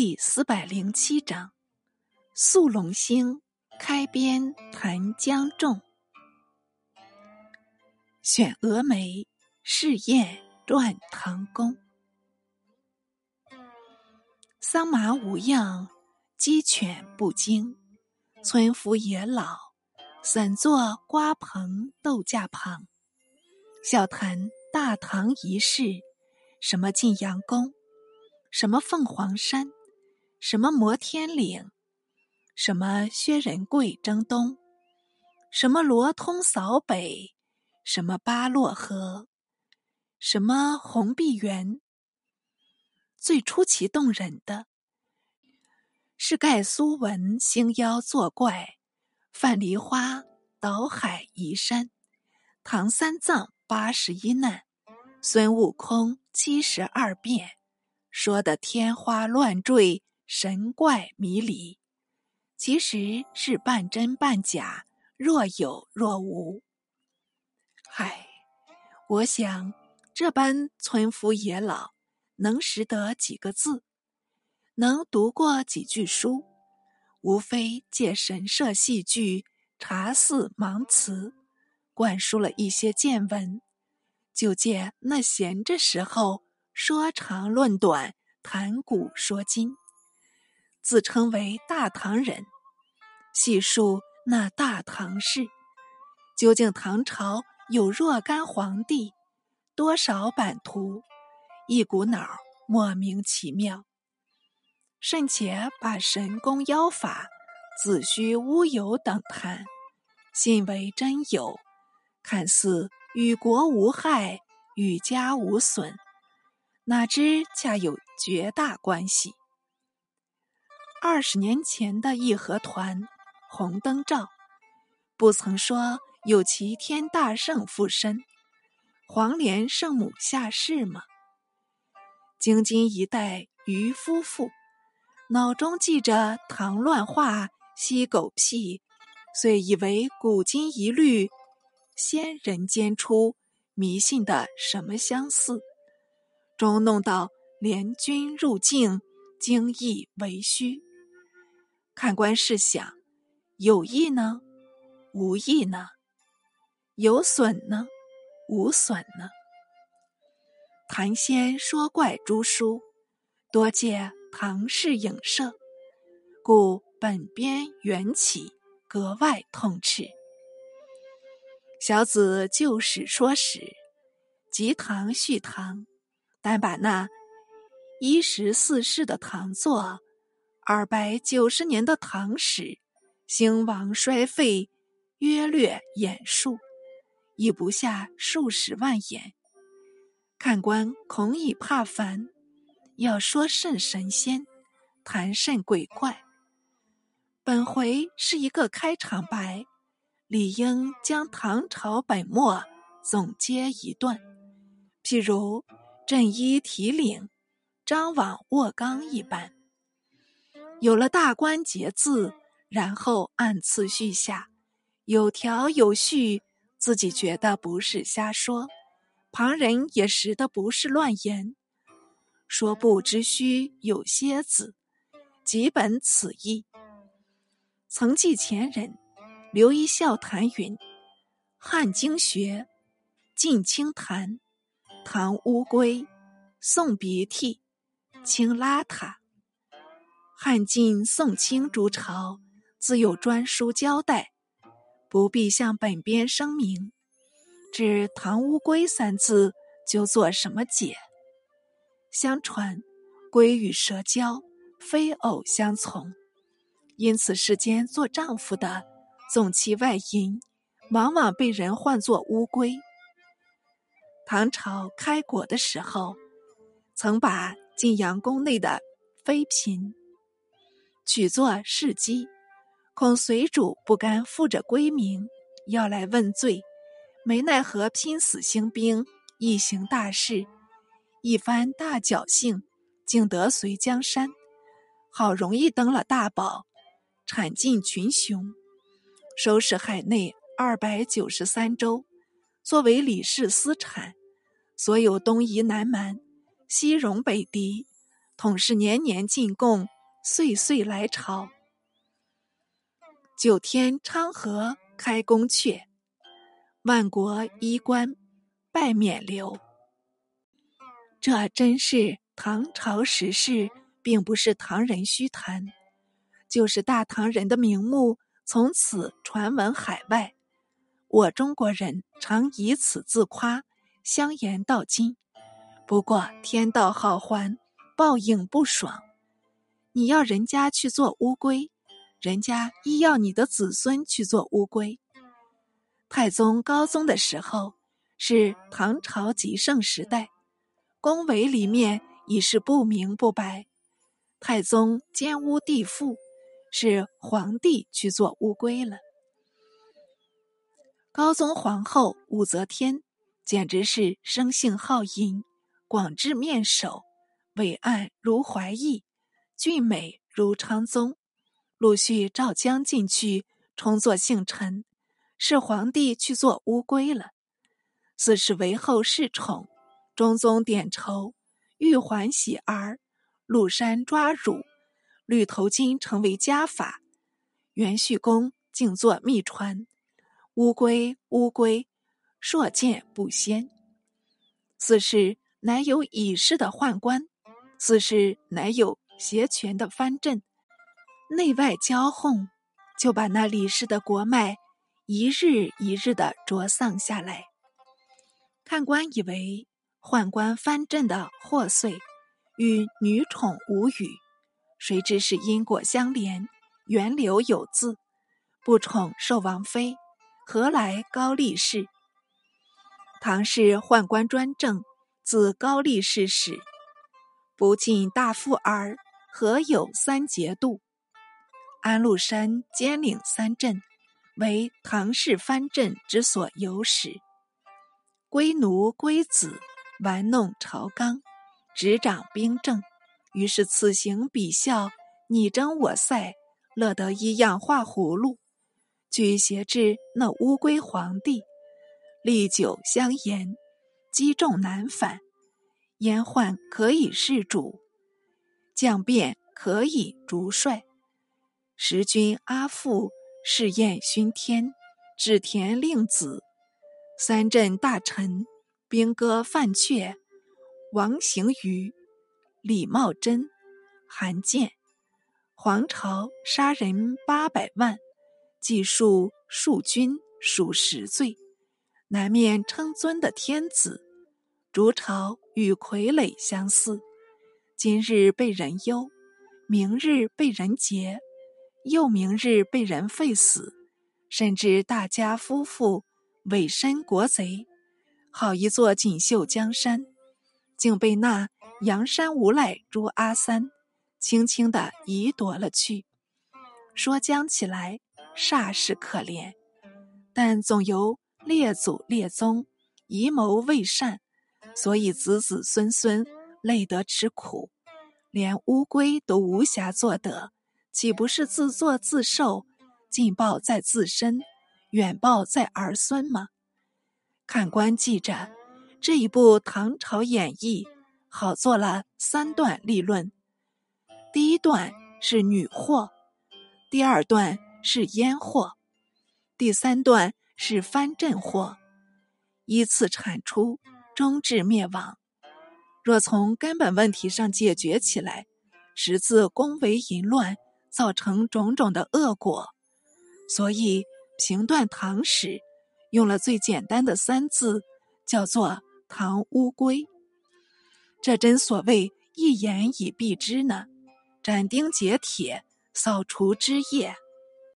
第四百零七章：宿龙星开边谈江仲，选峨眉试验断唐宫。桑麻无恙，鸡犬不惊。村夫也老，散坐瓜棚豆架旁，笑谈大唐一事，什么晋阳宫，什么凤凰山。什么摩天岭，什么薛仁贵征东，什么罗通扫北，什么巴洛河，什么红碧园。最出奇动人的，是盖苏文星妖作怪，范梨花倒海移山，唐三藏八十一难，孙悟空七十二变，说的天花乱坠。神怪迷离，其实是半真半假，若有若无。唉，我想这般村夫野老，能识得几个字，能读过几句书，无非借神社戏剧、茶肆盲词，灌输了一些见闻，就借那闲着时候说长论短，谈古说今。自称为大唐人，细述那大唐事。究竟唐朝有若干皇帝，多少版图，一股脑莫名其妙。甚且把神功妖法、子虚乌有等谈，信为真有，看似与国无害，与家无损，哪知恰有绝大关系。二十年前的义和团红灯照，不曾说有齐天大圣附身，黄连圣母下世吗？京津一带渔夫妇脑中记着唐乱话、西狗屁，遂以为古今一律，先人间出，迷信的什么相似，终弄到联军入境，惊异为虚。看官试想，有益呢，无益呢？有损呢，无损呢？谈仙说怪诸书，多借唐氏影射，故本编缘起格外痛斥。小子就史说史，集唐续唐，但把那一十四世的唐作。二百九十年的唐史，兴亡衰废，约略演述，已不下数十万言。看官恐已怕烦，要说甚神仙，谈甚鬼怪。本回是一个开场白，理应将唐朝本末总结一段，譬如镇一提领，张网握纲一般。有了大关节字，然后按次序下，有条有序，自己觉得不是瞎说，旁人也识得不是乱言。说不知虚有些子，即本此意。曾记前人刘一笑谈云：汉经学，晋清谈，唐乌龟，送鼻涕，清邋遢。汉晋宋清诸朝自有专书交代，不必向本编声明。指“唐乌龟”三字，就做什么解？相传，龟与蛇交，非偶相从，因此世间做丈夫的纵其外淫，往往被人唤作乌龟。唐朝开国的时候，曾把晋阳宫内的妃嫔。取作事机，恐随主不甘负着归名，要来问罪，没奈何拼死兴兵，一行大事，一番大侥幸，竟得随江山，好容易登了大宝，铲尽群雄，收拾海内二百九十三州，作为李氏私产，所有东夷南蛮、西戎北狄，统是年年进贡，岁岁来朝。九天昌河开宫阙，万国衣冠拜冕旒。这真是唐朝时事，并不是唐人虚谈，就是大唐人的名目从此传闻海外。我中国人常以此自夸，相言到今。不过天道好还。报应不爽，你要人家去做乌龟，人家亦要你的子孙去做乌龟。太宗高宗的时候是唐朝极盛时代，宫闱里面已是不明不白。太宗奸污帝父，是皇帝去做乌龟了。高宗皇后武则天简直是生性好淫，广志面首。伟岸如怀义，俊美如昌宗，陆续召将进去，充作姓陈，是皇帝去做乌龟了。四是为后世宠，中宗点愁，玉环喜儿，禄山抓乳，绿头巾成为家法。元旭公竟作秘传，乌龟乌龟，硕见不鲜。四是乃有已逝的宦官。四是乃有挟权的藩镇，内外交哄，就把那李氏的国脉一日一日的灼丧下来。看官以为宦官藩镇的祸祟与女宠无语，谁知是因果相连，源流有字。不宠受王妃，何来高力士？唐氏宦官专政，自高力士始。不尽大富儿，何有三节度？安禄山兼领三镇，为唐氏藩镇之所有始。龟奴龟子玩弄朝纲，执掌兵政，于是此行彼效，你争我赛，乐得一样画葫芦。举挟至那乌龟皇帝，历久相沿，积重难返。阉宦可以弑主，将变可以逐帅。时君阿父试验熏天，治田令子，三镇大臣兵戈犯阙，王行于、李茂贞、韩建，皇朝杀人八百万，计数数军数十罪，南面称尊的天子。逐朝与傀儡相似，今日被人忧，明日被人劫，又明日被人废死，甚至大家夫妇委身国贼，好一座锦绣江山，竟被那阳山无赖朱阿三轻轻的移夺了去。说将起来煞是可怜，但总由列祖列宗遗谋未善。所以子子孙孙累得吃苦，连乌龟都无暇做得，岂不是自作自受？近报在自身，远报在儿孙吗？看官记着这一部《唐朝演义》，好做了三段立论。第一段是女祸，第二段是阉祸，第三段是藩镇祸，依次产出。终至灭亡。若从根本问题上解决起来，实自宫闱淫乱造成种种的恶果。所以评断唐史，用了最简单的三字，叫做“唐乌龟”。这真所谓一言以蔽之呢，斩钉截铁，扫除枝叶。